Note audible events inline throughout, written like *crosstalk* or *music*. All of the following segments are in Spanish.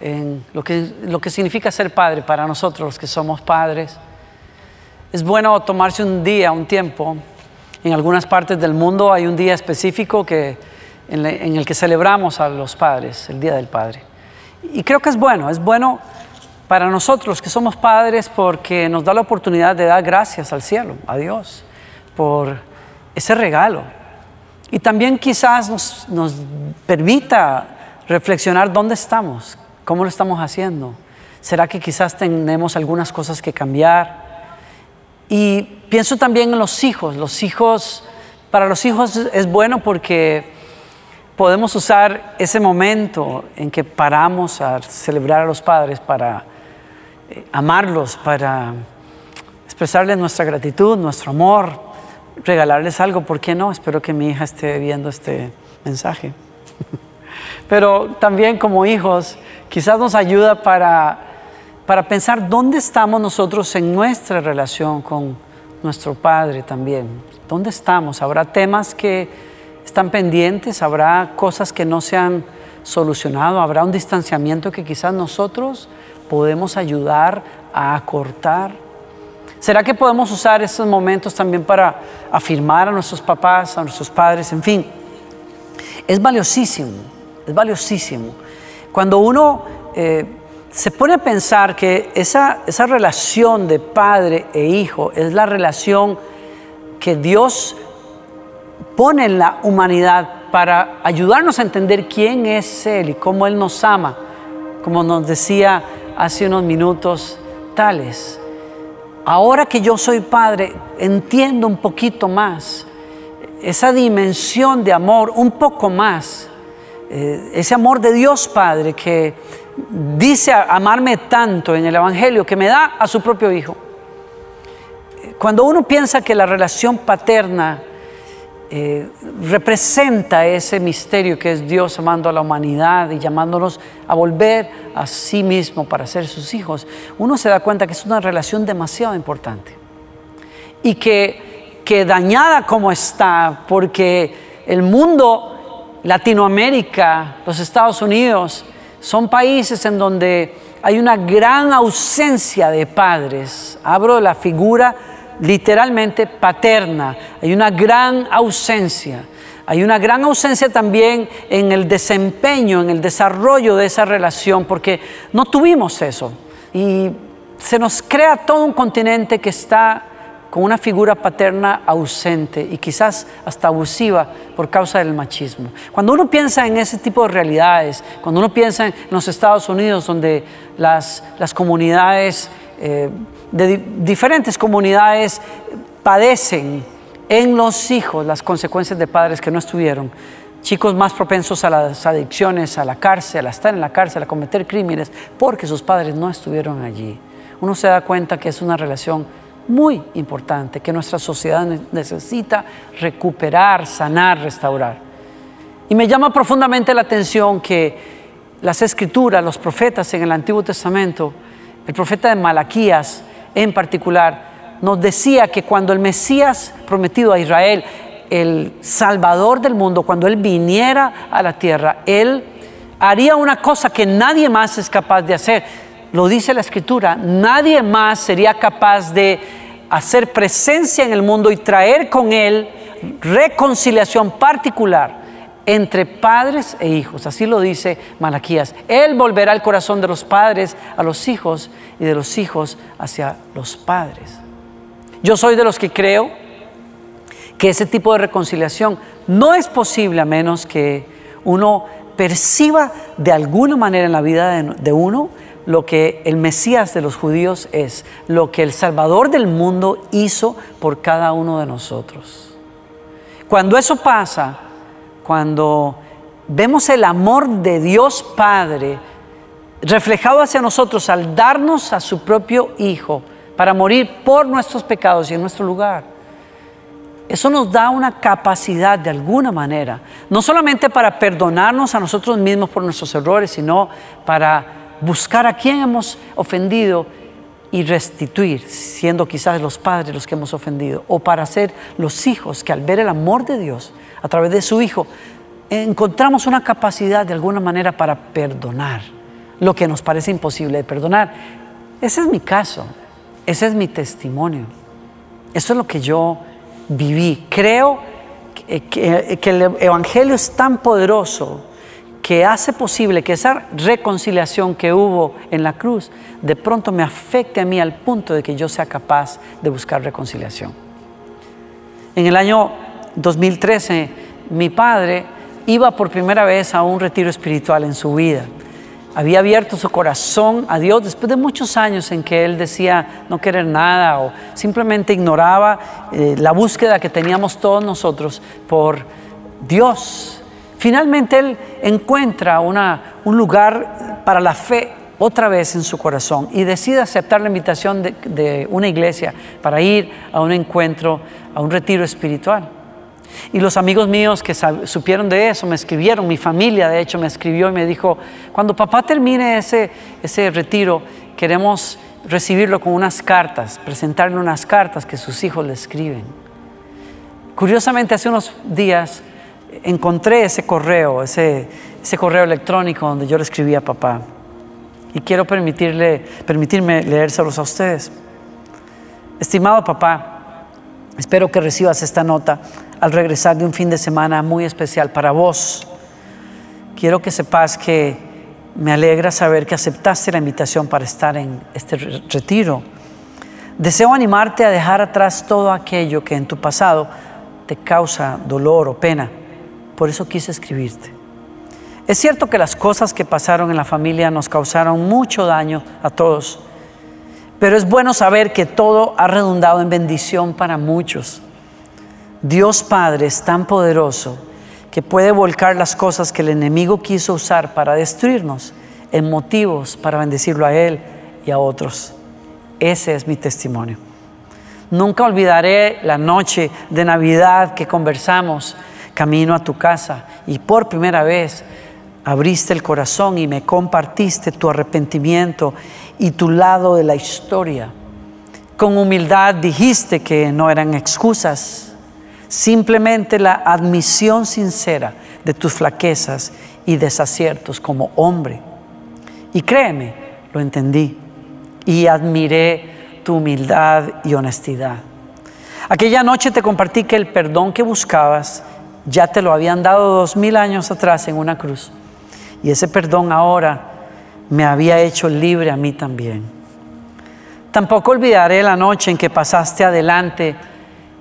en lo que, lo que significa ser padre para nosotros los que somos padres. Es bueno tomarse un día, un tiempo. En algunas partes del mundo hay un día específico que, en, en el que celebramos a los padres, el Día del Padre. Y creo que es bueno, es bueno para nosotros que somos padres porque nos da la oportunidad de dar gracias al cielo, a Dios, por ese regalo. Y también quizás nos, nos permita reflexionar dónde estamos, ¿Cómo lo estamos haciendo? ¿Será que quizás tenemos algunas cosas que cambiar? Y pienso también en los hijos. Los hijos, para los hijos es bueno porque podemos usar ese momento en que paramos a celebrar a los padres para eh, amarlos, para expresarles nuestra gratitud, nuestro amor, regalarles algo. ¿Por qué no? Espero que mi hija esté viendo este mensaje. *laughs* Pero también como hijos quizás nos ayuda para, para pensar dónde estamos nosotros en nuestra relación con nuestro Padre también. ¿Dónde estamos? ¿Habrá temas que están pendientes? ¿Habrá cosas que no se han solucionado? ¿Habrá un distanciamiento que quizás nosotros podemos ayudar a acortar? ¿Será que podemos usar esos momentos también para afirmar a nuestros papás, a nuestros padres? En fin, es valiosísimo, es valiosísimo. Cuando uno eh, se pone a pensar que esa, esa relación de padre e hijo es la relación que Dios pone en la humanidad para ayudarnos a entender quién es Él y cómo Él nos ama, como nos decía hace unos minutos tales. Ahora que yo soy padre, entiendo un poquito más esa dimensión de amor, un poco más eh, ese amor de Dios Padre que dice amarme tanto en el Evangelio que me da a su propio Hijo. Cuando uno piensa que la relación paterna eh, representa ese misterio que es Dios amando a la humanidad y llamándonos a volver a sí mismo para ser sus hijos, uno se da cuenta que es una relación demasiado importante y que, que dañada como está, porque el mundo Latinoamérica, los Estados Unidos, son países en donde hay una gran ausencia de padres. Abro la figura literalmente paterna. Hay una gran ausencia. Hay una gran ausencia también en el desempeño, en el desarrollo de esa relación, porque no tuvimos eso. Y se nos crea todo un continente que está con una figura paterna ausente y quizás hasta abusiva por causa del machismo. Cuando uno piensa en ese tipo de realidades, cuando uno piensa en los Estados Unidos, donde las, comunidades, eh, de diferentes comunidades padecen en los hijos las consecuencias de padres que no estuvieron, chicos más propensos a las adicciones, a la cárcel, a estar en la cárcel, a cometer crímenes, porque sus padres no estuvieron allí. Uno se da cuenta que es una relación muy importante que nuestra sociedad necesita recuperar, sanar, restaurar. Y me llama profundamente la atención que las escrituras, los profetas en el Antiguo Testamento, el profeta de Malaquías en particular, nos decía que cuando el Mesías prometido a Israel, el Salvador del mundo, cuando Él viniera a la tierra, Él haría una cosa que nadie más es capaz de hacer. Lo dice la Escritura, nadie más sería capaz de hacer presencia en el mundo y traer con Él reconciliación particular entre padres e hijos. Así lo dice Malaquías. Él volverá el corazón de los padres a los hijos y de los hijos hacia los padres. Yo soy de los que creo que ese tipo de reconciliación no es posible a menos que uno perciba de alguna manera en la vida de, uno lo que el Mesías de los judíos es, lo que el Salvador del mundo hizo por cada uno de nosotros. Cuando eso pasa, cuando vemos el amor de Dios Padre reflejado hacia nosotros al darnos a su propio Hijo, para morir por nuestros pecados y en nuestro lugar. Eso nos da una capacidad de alguna manera, no solamente para perdonarnos a nosotros mismos por nuestros errores, sino para buscar a quien hemos ofendido y restituir, siendo quizás los padres los que hemos ofendido, o para ser los hijos que al ver el amor de Dios a través de su Hijo, encontramos una capacidad de alguna manera para perdonar lo que nos parece imposible de perdonar. Ese es mi caso, ese es mi testimonio, eso es lo que yo viví. Creo que, el Evangelio es tan poderoso que hace posible que esa reconciliación que hubo en la cruz de pronto me afecte a mí al punto de que yo sea capaz de buscar reconciliación. En el año 2013, mi padre iba por primera vez a un retiro espiritual en su vida había abierto su corazón a Dios después de muchos años en que él decía no querer nada o simplemente ignoraba eh, la búsqueda que teníamos todos nosotros por Dios. Finalmente él encuentra una, un lugar para la fe otra vez en su corazón y decide aceptar la invitación de, una iglesia para ir a un encuentro, a un retiro espiritual. Y los amigos míos que supieron de eso me escribieron, mi familia de hecho me escribió y me dijo, cuando papá termine ese, ese retiro, queremos recibirlo con unas cartas, presentarle unas cartas que sus hijos le escriben. Curiosamente, hace unos días encontré ese correo, ese, correo electrónico donde yo le escribí a papá. Y quiero permitirle, permitirme leérselos a ustedes. Estimado papá, espero que recibas esta nota al regresar de un fin de semana muy especial para vos. Quiero que sepas que me alegra saber que aceptaste la invitación para estar en este retiro. Deseo animarte a dejar atrás todo aquello que en tu pasado te causa dolor o pena. Por eso quise escribirte. Es cierto que las cosas que pasaron en la familia nos causaron mucho daño a todos, pero es bueno saber que todo ha redundado en bendición para muchos. Dios Padre es tan poderoso que puede volcar las cosas que el enemigo quiso usar para destruirnos en motivos para bendecirlo a Él y a otros. Ese es mi testimonio. Nunca olvidaré la noche de Navidad que conversamos camino a tu casa y por primera vez abriste el corazón y me compartiste tu arrepentimiento y tu lado de la historia. Con humildad dijiste que no eran excusas, simplemente la admisión sincera de tus flaquezas y desaciertos como hombre. Y créeme, lo entendí y admiré tu humildad y honestidad. Aquella noche te compartí que el perdón que buscabas ya te lo habían dado dos mil años atrás en una cruz. Y ese perdón ahora me había hecho libre a mí también. Tampoco olvidaré la noche en que pasaste adelante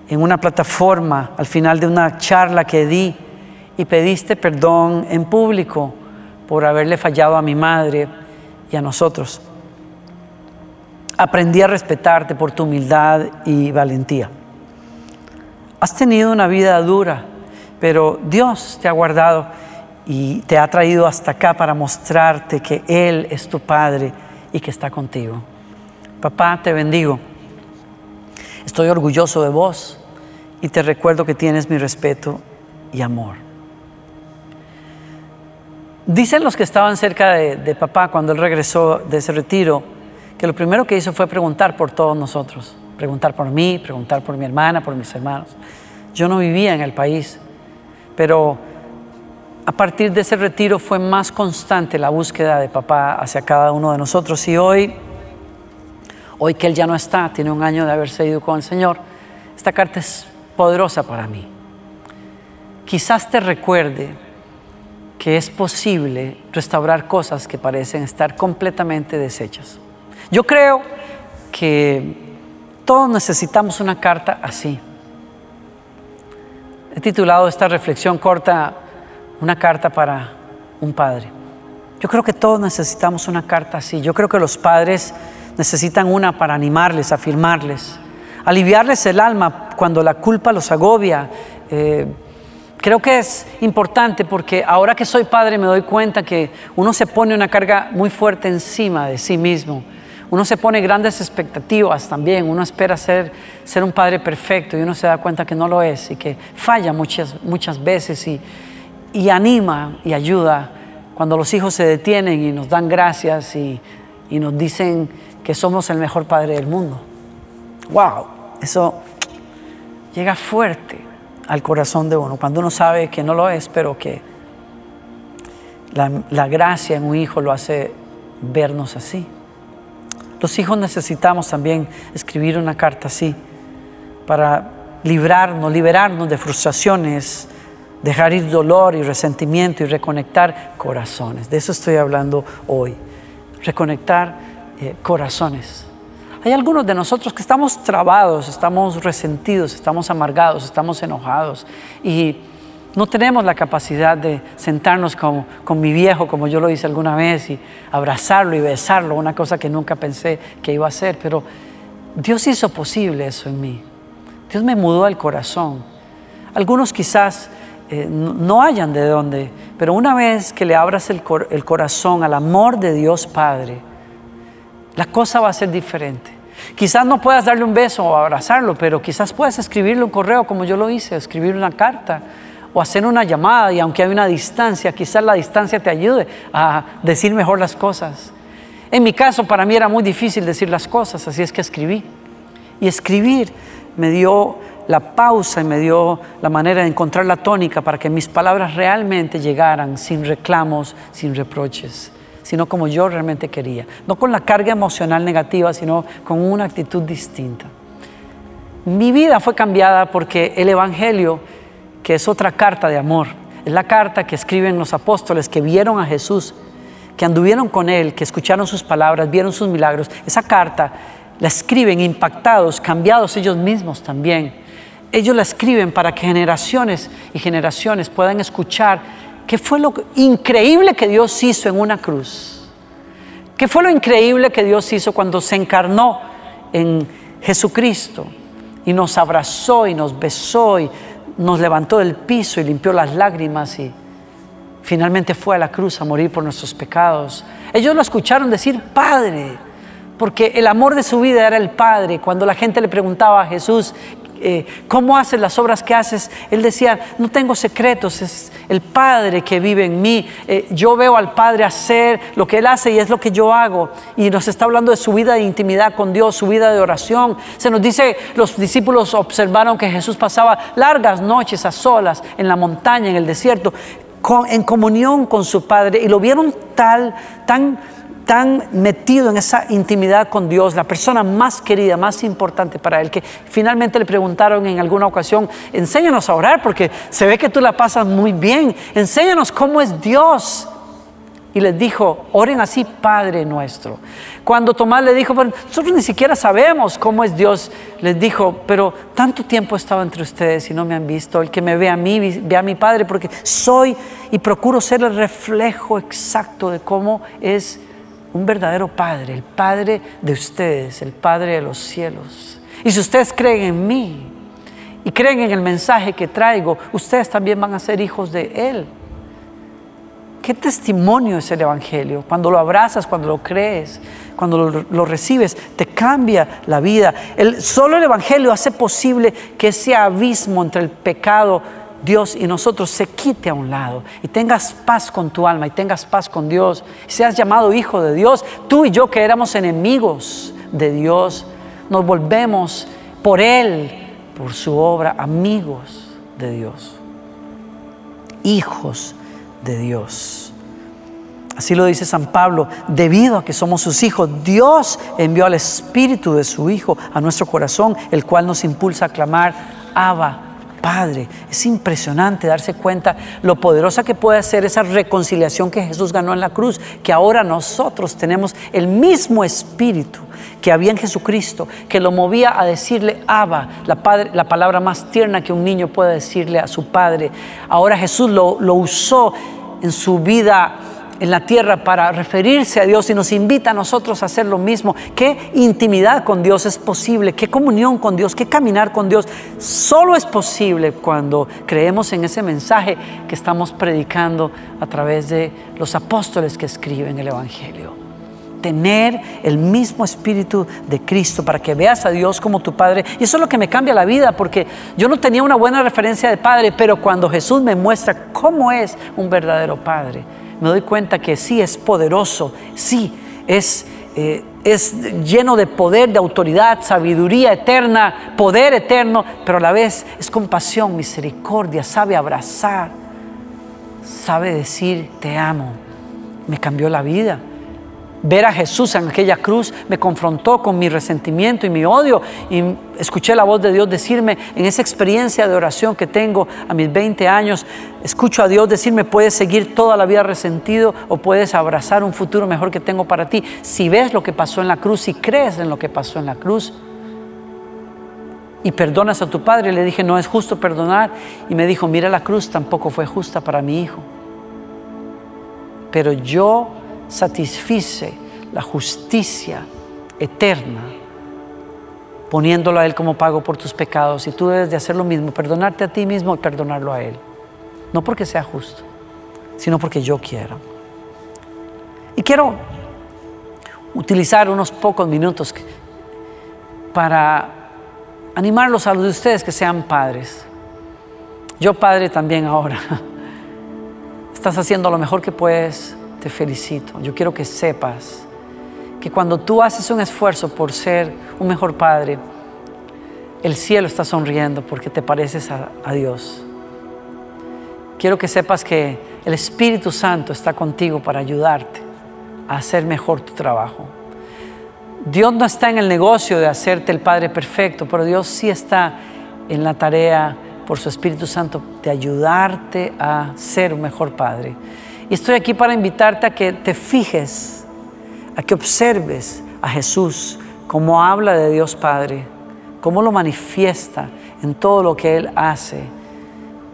en una plataforma al final de una charla que di y pediste perdón en público por haberle fallado a mi madre y a nosotros. Aprendí a respetarte por tu humildad y valentía. Has tenido una vida dura, pero Dios te ha guardado y te ha traído hasta acá para mostrarte que Él es tu Padre y que está contigo. Papá, te bendigo. Estoy orgulloso de vos y te recuerdo que tienes mi respeto y amor. Dicen los que estaban cerca de, papá cuando él regresó de ese retiro, que lo primero que hizo fue preguntar por todos nosotros, preguntar por mí, preguntar por mi hermana, por mis hermanos. Yo no vivía en el país, pero a partir de ese retiro fue más constante la búsqueda de papá hacia cada uno de nosotros y hoy, hoy que él ya no está, tiene un año de haberse ido con el Señor, esta carta es poderosa para mí. Quizás te recuerde que es posible restaurar cosas que parecen estar completamente deshechas. Yo creo que todos necesitamos una carta así. He titulado esta reflexión corta Una carta para un padre. Yo creo que todos necesitamos una carta así. Yo creo que los padres necesitan una para animarles, afirmarles, aliviarles el alma cuando la culpa los agobia. Eh, creo que es importante porque ahora que soy padre me doy cuenta que uno se pone una carga muy fuerte encima de sí mismo, Uno se pone grandes expectativas también, uno espera ser, ser un padre perfecto y uno se da cuenta que no lo es y que falla muchas, muchas veces y, y anima y ayuda cuando los hijos se detienen y nos dan gracias y, y nos dicen que somos el mejor padre del mundo. ¡Wow! Eso llega fuerte al corazón de uno cuando uno sabe que no lo es, pero que la, la gracia en un hijo lo hace vernos así. Los hijos necesitamos también escribir una carta así para librarnos, liberarnos de frustraciones, dejar ir dolor y resentimiento y reconectar corazones. De eso estoy hablando hoy. Reconectar eh, corazones. Hay algunos de nosotros que estamos trabados, estamos resentidos, estamos amargados, estamos enojados y no tenemos la capacidad de sentarnos con, con, mi viejo, como yo lo hice alguna vez, y abrazarlo y besarlo, una cosa que nunca pensé que iba a hacer, pero Dios hizo posible eso en mí. Dios me mudó el corazón. Algunos quizás eh, no hayan de dónde, pero una vez que le abras el, el corazón al amor de Dios Padre, la cosa va a ser diferente. Quizás no puedas darle un beso o abrazarlo, pero quizás puedas escribirle un correo como yo lo hice, escribir una carta o hacer una llamada y aunque hay una distancia, quizás la distancia te ayude a decir mejor las cosas. En mi caso, para mí era muy difícil decir las cosas, así es que escribí. Y escribir me dio la pausa y me dio la manera de encontrar la tónica para que mis palabras realmente llegaran sin reclamos, sin reproches, sino como yo realmente quería. No con la carga emocional negativa, sino con una actitud distinta. Mi vida fue cambiada porque el Evangelio que es otra carta de amor. Es la carta que escriben los apóstoles que vieron a Jesús, que anduvieron con Él, que escucharon sus palabras, vieron sus milagros. Esa carta la escriben impactados, cambiados ellos mismos también. Ellos la escriben para que generaciones y generaciones puedan escuchar qué fue lo increíble que Dios hizo en una cruz. ¿Qué fue lo increíble que Dios hizo cuando se encarnó en Jesucristo y nos abrazó y nos besó y nos levantó del piso y limpió las lágrimas y finalmente fue a la cruz a morir por nuestros pecados. Ellos lo escucharon decir, Padre, porque el amor de su vida era el Padre. Cuando la gente le preguntaba a Jesús, eh, ¿cómo haces las obras que haces? Él decía, no tengo secretos, es el Padre que vive en mí. Eh, yo veo al Padre hacer lo que Él hace y es lo que yo hago. Y nos está hablando de su vida de intimidad con Dios, su vida de oración. Se nos dice, los discípulos observaron que Jesús pasaba largas noches a solas en la montaña, en el desierto, en comunión con su Padre y lo vieron tal, tan tan metido en esa intimidad con Dios, la persona más querida, más importante para él, que finalmente le preguntaron en alguna ocasión, enséñanos a orar porque se ve que tú la pasas muy bien, enséñanos cómo es Dios. Y les dijo, oren así, Padre nuestro. Cuando Tomás le dijo, pero nosotros ni siquiera sabemos cómo es Dios, les dijo, pero tanto tiempo he estado entre ustedes y no me han visto. El que me ve a mí, ve a mi Padre, porque soy y procuro ser el reflejo exacto de cómo es un verdadero Padre, el Padre de ustedes, el Padre de los cielos. Y si ustedes creen en mí y creen en el mensaje que traigo, ustedes también van a ser hijos de Él. ¿Qué testimonio es el Evangelio? Cuando lo abrazas, cuando lo crees, cuando lo, recibes, te cambia la vida. El, solo el Evangelio hace posible que ese abismo entre el pecado Dios y nosotros se quite a un lado y tengas paz con tu alma y tengas paz con Dios seas llamado hijo de Dios. Tú y yo que éramos enemigos de Dios, nos volvemos por Él, por su obra, amigos de Dios, hijos de Dios. Así lo dice San Pablo, debido a que somos sus hijos, Dios envió al Espíritu de su Hijo a nuestro corazón, el cual nos impulsa a clamar, Abba, Padre. Es impresionante darse cuenta lo poderosa que puede ser esa reconciliación que Jesús ganó en la cruz, que ahora nosotros tenemos el mismo espíritu que había en Jesucristo, que lo movía a decirle Abba, la, palabra más tierna que un niño puede decirle a su padre. Ahora Jesús lo usó en su vida en la tierra para referirse a Dios y nos invita a nosotros a hacer lo mismo. ¿Qué intimidad con Dios es posible? ¿Qué comunión con Dios? ¿Qué caminar con Dios? Solo es posible cuando creemos en ese mensaje que estamos predicando a través de los apóstoles que escriben el Evangelio. tener el mismo espíritu de Cristo, para que veas a Dios como tu Padre. Y eso es lo que me cambia la vida, porque yo no tenía una buena referencia de Padre, pero cuando Jesús me muestra cómo es un verdadero Padre, me doy cuenta que sí es poderoso, sí es... Eh, es lleno de poder, de autoridad, sabiduría eterna, poder eterno, pero a la vez es compasión, misericordia, sabe abrazar, sabe decir, te amo. Me cambió la vida. Ver a Jesús en aquella cruz me confrontó con mi resentimiento y mi odio y escuché la voz de Dios decirme en esa experiencia de oración que tengo a mis 20 años, escucho a Dios decirme puedes seguir toda la vida resentido o puedes abrazar un futuro mejor que tengo para ti. Si ves lo que pasó en la cruz, si crees en lo que pasó en la cruz y perdonas a tu padre, le dije no es justo perdonar y me dijo mira la cruz tampoco fue justa para mi hijo. Pero yo satisfice la justicia eterna, poniéndolo a Él como pago por tus pecados. Y tú debes de hacer lo mismo, perdonarte a ti mismo y perdonarlo a Él. No porque sea justo, sino porque yo quiero. Y quiero utilizar unos pocos minutos para animarlos a los de ustedes que sean padres. Yo padre también ahora. *laughs* Estás haciendo lo mejor que puedes te felicito. Yo quiero que sepas que cuando tú haces un esfuerzo por ser un mejor padre, el cielo está sonriendo porque te pareces a, Dios. Quiero que sepas que el Espíritu Santo está contigo para ayudarte a hacer mejor tu trabajo. Dios no está en el negocio de hacerte el Padre perfecto, pero Dios sí está en la tarea por su Espíritu Santo de ayudarte a ser un mejor Padre. Y estoy aquí para invitarte a que te fijes, a que observes a Jesús, cómo habla de Dios Padre, cómo lo manifiesta en todo lo que Él hace.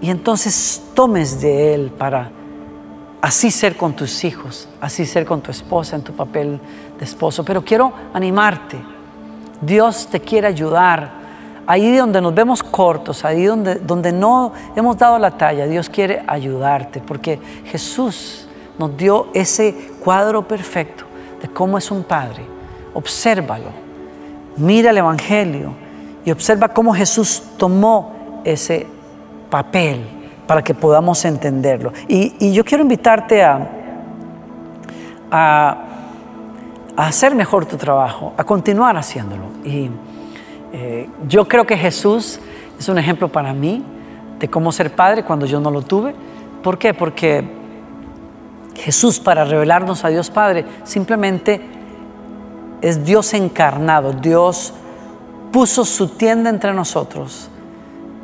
Y entonces tomes de Él para así ser con tus hijos, así ser con tu esposa en tu papel de esposo. Pero quiero animarte. Dios te quiere ayudar ahí donde nos vemos cortos, ahí donde, donde no hemos dado la talla, Dios quiere ayudarte, porque Jesús nos dio ese cuadro perfecto de cómo es un padre. Obsérvalo, mira el Evangelio y observa cómo Jesús tomó ese papel para que podamos entenderlo. Y, yo quiero invitarte a, a, a, hacer mejor tu trabajo, a continuar haciéndolo. Y, eh, yo creo que Jesús es un ejemplo para mí de cómo ser padre cuando yo no lo tuve. ¿Por qué? Porque Jesús para revelarnos a Dios Padre simplemente es Dios encarnado. Dios puso su tienda entre nosotros,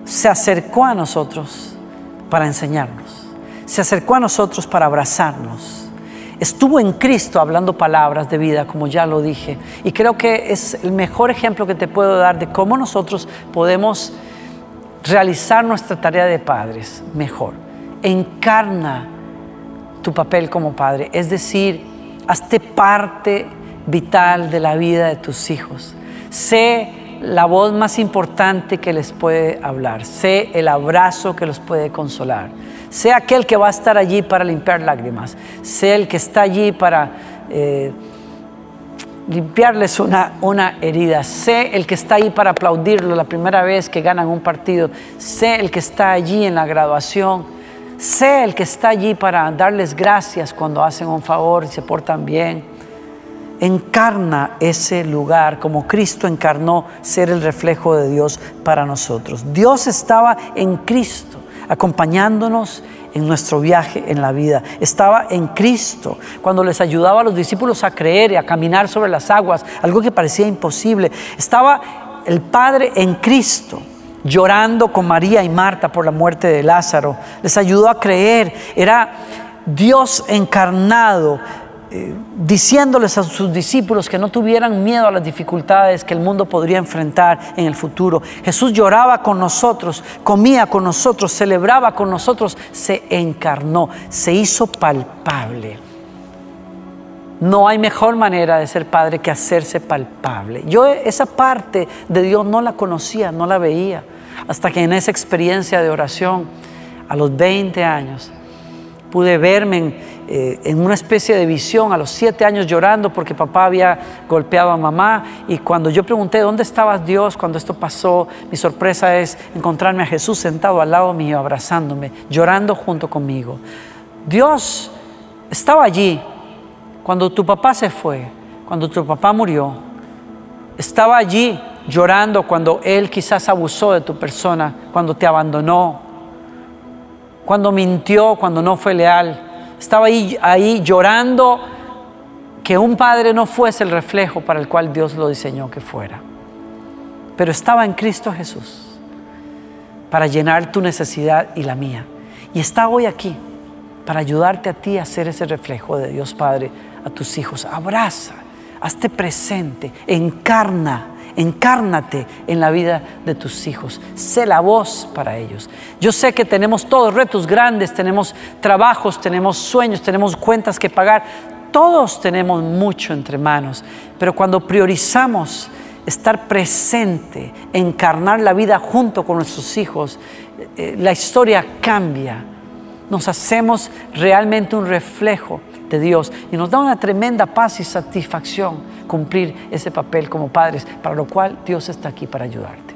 se acercó a nosotros para enseñarnos, se acercó a nosotros para abrazarnos estuvo en Cristo hablando palabras de vida, como ya lo dije. Y creo que es el mejor ejemplo que te puedo dar de cómo nosotros podemos realizar nuestra tarea de padres mejor. Encarna tu papel como padre, es decir, hazte parte vital de la vida de tus hijos. Sé la voz más importante que les puede hablar, sé el abrazo que los puede consolar. Sea aquel que va a estar allí para limpiar lágrimas, sea el que está allí para eh, limpiarles una, una herida, sé el que está allí para aplaudirlo la primera vez que ganan un partido, sé el que está allí en la graduación, sé el que está allí para darles gracias cuando hacen un favor y se portan bien. Encarna ese lugar como Cristo encarnó ser el reflejo de Dios para nosotros. Dios estaba en Cristo acompañándonos en nuestro viaje en la vida. Estaba en Cristo cuando les ayudaba a los discípulos a creer y a caminar sobre las aguas, algo que parecía imposible. Estaba el Padre en Cristo llorando con María y Marta por la muerte de Lázaro. Les ayudó a creer. Era Dios encarnado eh, diciéndoles a sus discípulos que no tuvieran miedo a las dificultades que el mundo podría enfrentar en el futuro. Jesús lloraba con nosotros, comía con nosotros, celebraba con nosotros, se encarnó, se hizo palpable. No hay mejor manera de ser padre que hacerse palpable. Yo esa parte de Dios no la conocía, no la veía, hasta que en esa experiencia de oración, a los 20 años, pude verme eh, en, una especie de visión a los siete años llorando porque papá había golpeado a mamá. Y cuando yo pregunté, ¿dónde estabas Dios cuando esto pasó? Mi sorpresa es encontrarme a Jesús sentado al lado mío, abrazándome, llorando junto conmigo. Dios estaba allí cuando tu papá se fue, cuando tu papá murió. Estaba allí llorando cuando Él quizás abusó de tu persona, cuando te abandonó, cuando mintió, cuando no fue leal. Estaba ahí, llorando que un padre no fuese el reflejo para el cual Dios lo diseñó que fuera. Pero estaba en Cristo Jesús para llenar tu necesidad y la mía. Y está hoy aquí para ayudarte a ti a ser ese reflejo de Dios Padre a tus hijos. Abraza, hazte presente, encarna encárnate en la vida de tus hijos, sé la voz para ellos. Yo sé que tenemos todos retos grandes, tenemos trabajos, tenemos sueños, tenemos cuentas que pagar, todos tenemos mucho entre manos, pero cuando priorizamos estar presente, encarnar la vida junto con nuestros hijos, eh, la historia cambia, nos hacemos realmente un reflejo Dios y nos da una tremenda paz y satisfacción cumplir ese papel como padres, para lo cual Dios está aquí para ayudarte.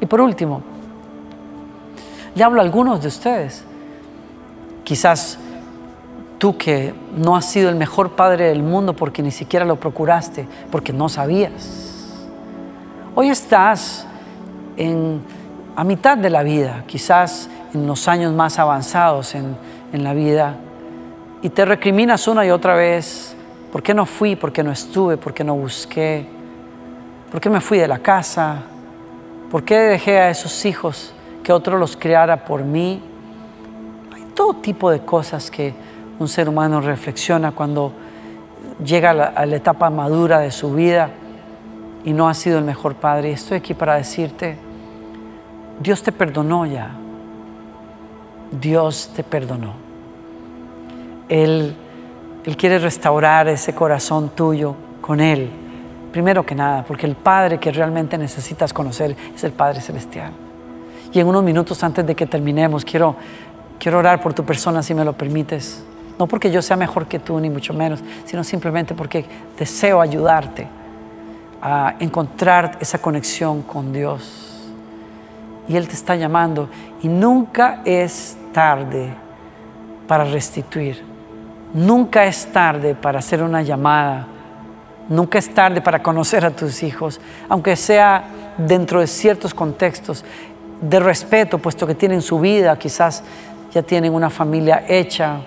Y por último, le hablo a algunos de ustedes, quizás tú que no has sido el mejor padre del mundo porque ni siquiera lo procuraste, porque no sabías. Hoy estás en, a mitad de la vida, quizás en los años más avanzados en, en la vida, y te recriminas una y otra vez, ¿por qué no fui? ¿Por qué no estuve? ¿Por qué no busqué? ¿Por qué me fui de la casa? ¿Por qué dejé a esos hijos que otro los criara por mí? Hay todo tipo de cosas que un ser humano reflexiona cuando llega a la, a la etapa madura de su vida y no ha sido el mejor padre. Estoy aquí para decirte, Dios te perdonó ya. Dios te perdonó. Él, Él quiere restaurar ese corazón tuyo con Él. Primero que nada, porque el Padre que realmente necesitas conocer es el Padre Celestial. Y en unos minutos antes de que terminemos, quiero, quiero orar por tu persona, si me lo permites. No porque yo sea mejor que tú, ni mucho menos, sino simplemente porque deseo ayudarte a encontrar esa conexión con Dios. Y Él te está llamando. Y nunca es tarde para restituir. Nunca es tarde para hacer una llamada. Nunca es tarde para conocer a tus hijos, aunque sea dentro de ciertos contextos de respeto, puesto que tienen su vida, quizás ya tienen una familia hecha.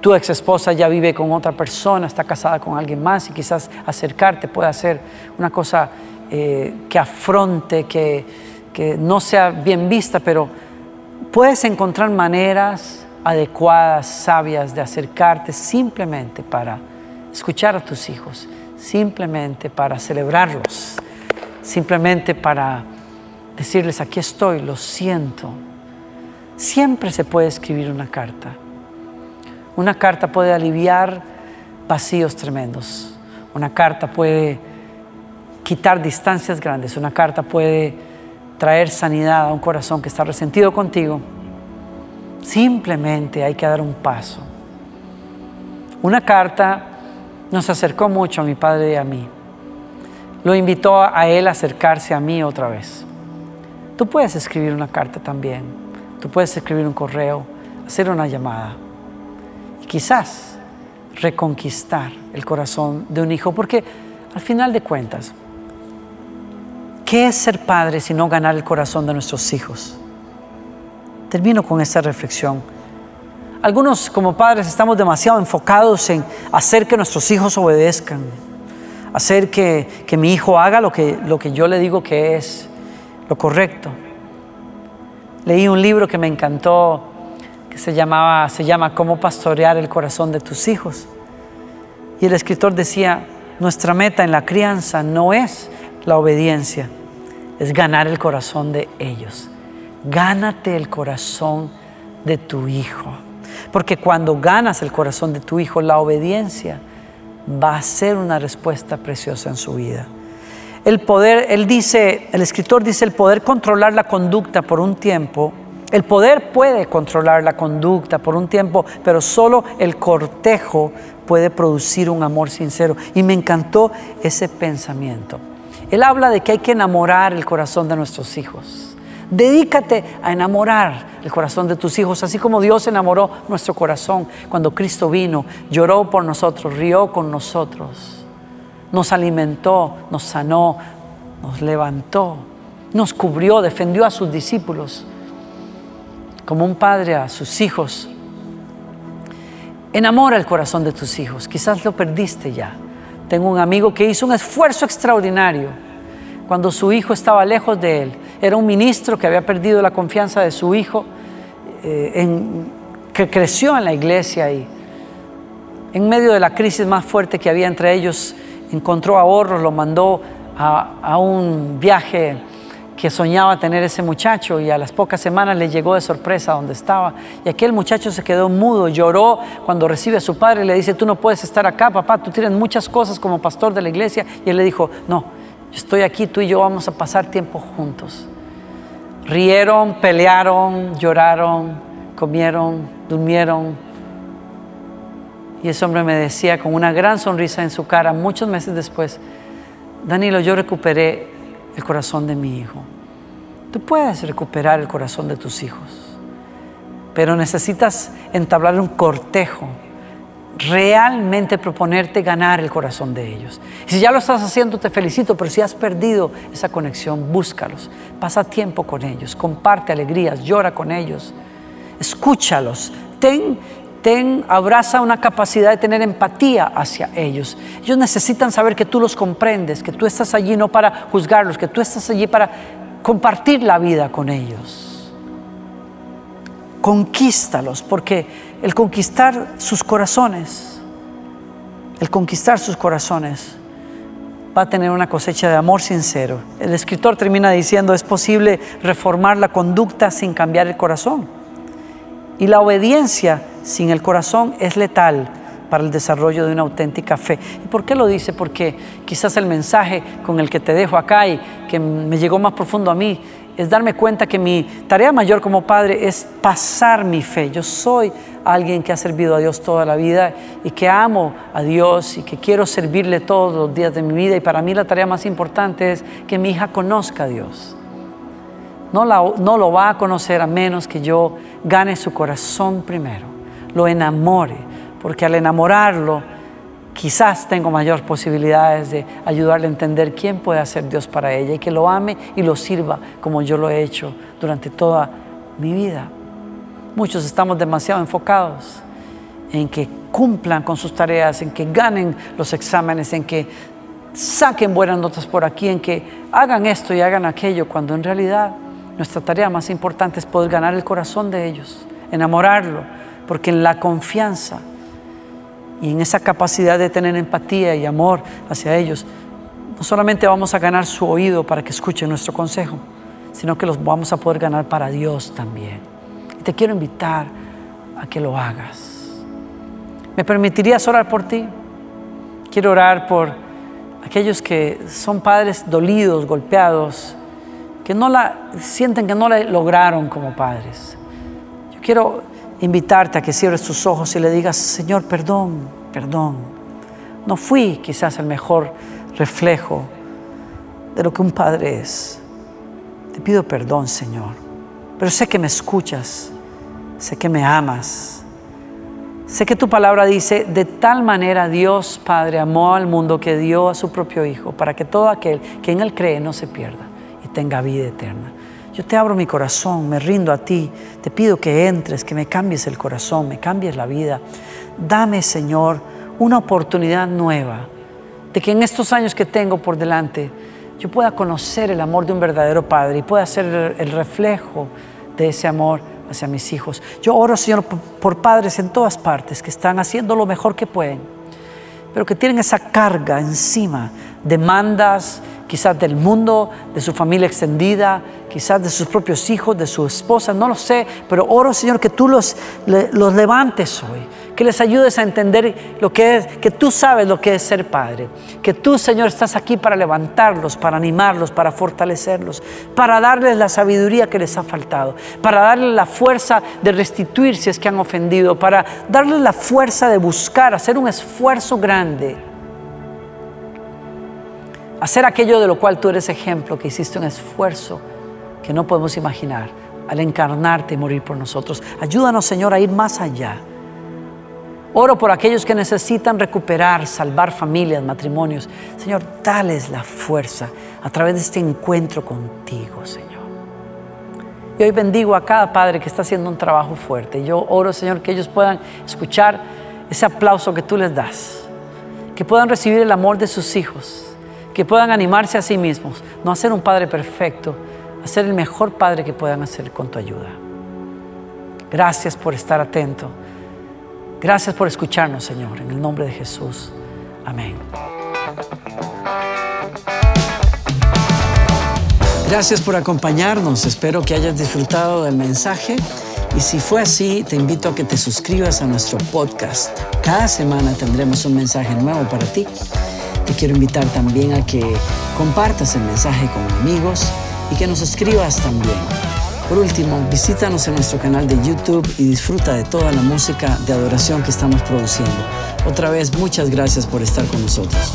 Tu ex esposa ya vive con otra persona, está casada con alguien más y quizás acercarte puede ser una cosa eh, que afronte, que, que no sea bien vista, pero puedes encontrar maneras adecuadas, sabias de acercarte simplemente para escuchar a tus hijos, simplemente para celebrarlos, simplemente para decirles, aquí estoy, lo siento. Siempre se puede escribir una carta. Una carta puede aliviar vacíos tremendos. Una carta puede quitar distancias grandes. Una carta puede traer sanidad a un corazón que está resentido contigo Simplemente hay que dar un paso. Una carta nos acercó mucho a mi padre y a mí. Lo invitó a él a acercarse a mí otra vez. Tú puedes escribir una carta también. Tú puedes escribir un correo, hacer una llamada. Y quizás reconquistar el corazón de un hijo. Porque al final de cuentas, ¿qué es ser padre si no ganar el corazón de nuestros hijos? Termino con esta reflexión. Algunos como padres estamos demasiado enfocados en hacer que nuestros hijos obedezcan, hacer que, mi hijo haga lo que, lo que yo le digo que es lo correcto. Leí un libro que me encantó que se, llamaba, se llama Cómo pastorear el corazón de tus hijos. Y el escritor decía, nuestra meta en la crianza no es la obediencia, es ganar el corazón de ellos. Gánate el corazón de tu hijo. Porque cuando ganas el corazón de tu hijo, la obediencia va a ser una respuesta preciosa en su vida. El poder, él dice, el escritor dice, el poder controlar la conducta por un tiempo El poder puede controlar la conducta por un tiempo, pero solo el cortejo puede producir un amor sincero. Y me encantó ese pensamiento. Él habla de que hay que enamorar el corazón de nuestros hijos. Dedícate a enamorar el corazón de tus hijos, así como Dios enamoró nuestro corazón cuando Cristo vino, lloró por nosotros, rió con nosotros, nos alimentó, nos sanó, nos levantó, nos cubrió, defendió a sus discípulos como un padre a sus hijos. Enamora el corazón de tus hijos. Quizás lo perdiste ya. Tengo un amigo que hizo un esfuerzo extraordinario cuando su hijo estaba lejos de él. Era un ministro que había perdido la confianza de su hijo, eh, que creció en la iglesia y en medio de la crisis más fuerte que había entre ellos, encontró ahorros, lo mandó a, a un viaje que soñaba tener ese muchacho y a las pocas semanas le llegó de sorpresa donde estaba. Y aquel muchacho se quedó mudo, lloró cuando recibe a su padre y le dice, tú no puedes estar acá, papá, tú tienes muchas cosas como pastor de la iglesia. Y él le dijo, no, estoy aquí, tú y yo vamos a pasar tiempo juntos. Rieron, pelearon, lloraron, comieron, durmieron. Y ese hombre me decía con una gran sonrisa en su cara, muchos meses después, Danilo, yo recuperé el corazón de mi hijo. Tú puedes recuperar el corazón de tus hijos, pero necesitas entablar un cortejo, realmente proponerte ganar el corazón de ellos. Y si ya lo estás haciendo, te felicito, pero si has perdido esa conexión, búscalos, pasa tiempo con ellos, comparte alegrías, llora con ellos, escúchalos, ten ten, abraza una capacidad de tener empatía hacia ellos. Ellos necesitan saber que tú los comprendes, que tú estás allí no para juzgarlos, que tú estás allí para compartir la vida con ellos. Conquístalos, porque el conquistar sus corazones, el conquistar sus corazones, va a tener una cosecha de amor sincero. El escritor termina diciendo, es posible reformar la conducta sin cambiar el corazón. Y la obediencia sin el corazón es letal para el desarrollo de una auténtica fe. ¿Y por qué lo dice? Porque quizás el mensaje con el que te dejo acá y que me llegó más profundo a mí es darme cuenta que mi tarea mayor como padre es pasar mi fe. Yo soy alguien que ha servido a Dios toda la vida y que amo a Dios y que quiero servirle todos los días de mi vida. Y para mí la tarea más importante es que mi hija conozca a Dios. No, no lo va a conocer a menos que yo gane su corazón primero lo enamore, porque al enamorarlo quizás tengo mayor posibilidades de ayudarle a entender quién puede hacer Dios para ella y que lo ame y lo sirva como yo lo he hecho durante toda mi vida. Muchos estamos demasiado enfocados en que cumplan con sus tareas, en que ganen los exámenes, en que saquen buenas notas por aquí, en que hagan esto y hagan aquello, cuando en realidad nuestra tarea más importante es poder ganar el corazón de ellos, enamorarlo, porque en la confianza y en esa capacidad de tener empatía y amor hacia ellos, no solamente vamos a ganar su oído para que escuchen nuestro consejo, sino que los vamos a poder ganar para Dios también. Te quiero invitar a que lo hagas. ¿Me permitirías orar por ti? Quiero orar por aquellos que son padres dolidos, golpeados, que no la sienten que no la lograron como padres. Yo quiero invitarte a que cierres tus ojos y le digas, Señor, perdón, perdón. No fui quizás el mejor reflejo de lo que un padre es. Te pido perdón, Señor. Pero sé que me escuchas, sé que me amas. Sé que tu palabra dice, de tal manera Dios Padre amó al mundo que dio a su propio Hijo, para que todo aquel que en Él cree no se pierda y tenga vida eterna. Yo te abro mi corazón, me rindo a ti, te pido que entres, que me cambies el corazón, me cambies la vida. Dame, Señor, una oportunidad nueva de que en estos años que tengo por delante yo pueda conocer el amor de un verdadero Padre y pueda ser el reflejo de ese amor hacia mis hijos. Yo oro, Señor, por padres en todas partes que están haciendo lo mejor que pueden, pero que tienen esa carga encima, demandas, quizás del mundo, de su familia extendida, quizás de sus propios hijos, de su esposa, no lo sé, pero oro Señor que tú los, los levantes hoy, que les ayudes a entender lo que es, que tú sabes lo que es ser padre, que tú, Señor, estás aquí para levantarlos, para animarlos, para fortalecerlos, para darles la sabiduría que les ha faltado, para darles la fuerza de restituir si es que han ofendido, para darles la fuerza de buscar, hacer un esfuerzo grande, hacer aquello de lo cual tú eres ejemplo, que hiciste un esfuerzo que no podemos imaginar al encarnarte y morir por nosotros. Ayúdanos, Señor, a ir más allá. Oro por aquellos que necesitan recuperar, salvar familias, matrimonios. Señor, dales la fuerza a través de este encuentro contigo, Señor. Y hoy bendigo a cada padre que está haciendo un trabajo fuerte. Yo oro, Señor, que ellos puedan escuchar ese aplauso que tú les das, que puedan recibir el amor de sus hijos, que puedan animarse a sí mismos, no a ser un padre perfecto, a ser el mejor padre que puedan hacer con tu ayuda. Gracias por estar atento. Gracias por escucharnos, Señor, en el nombre de Jesús. Amén. Gracias por acompañarnos. Espero que hayas disfrutado del mensaje. Y si fue así, te invito a que te suscribas a nuestro podcast. Cada semana tendremos un mensaje nuevo para ti. Quiero invitar también a que compartas el mensaje con amigos y que nos escribas también. Por último, visítanos en nuestro canal de YouTube y disfruta de toda la música de adoración que estamos produciendo. Otra vez, muchas gracias por estar con nosotros.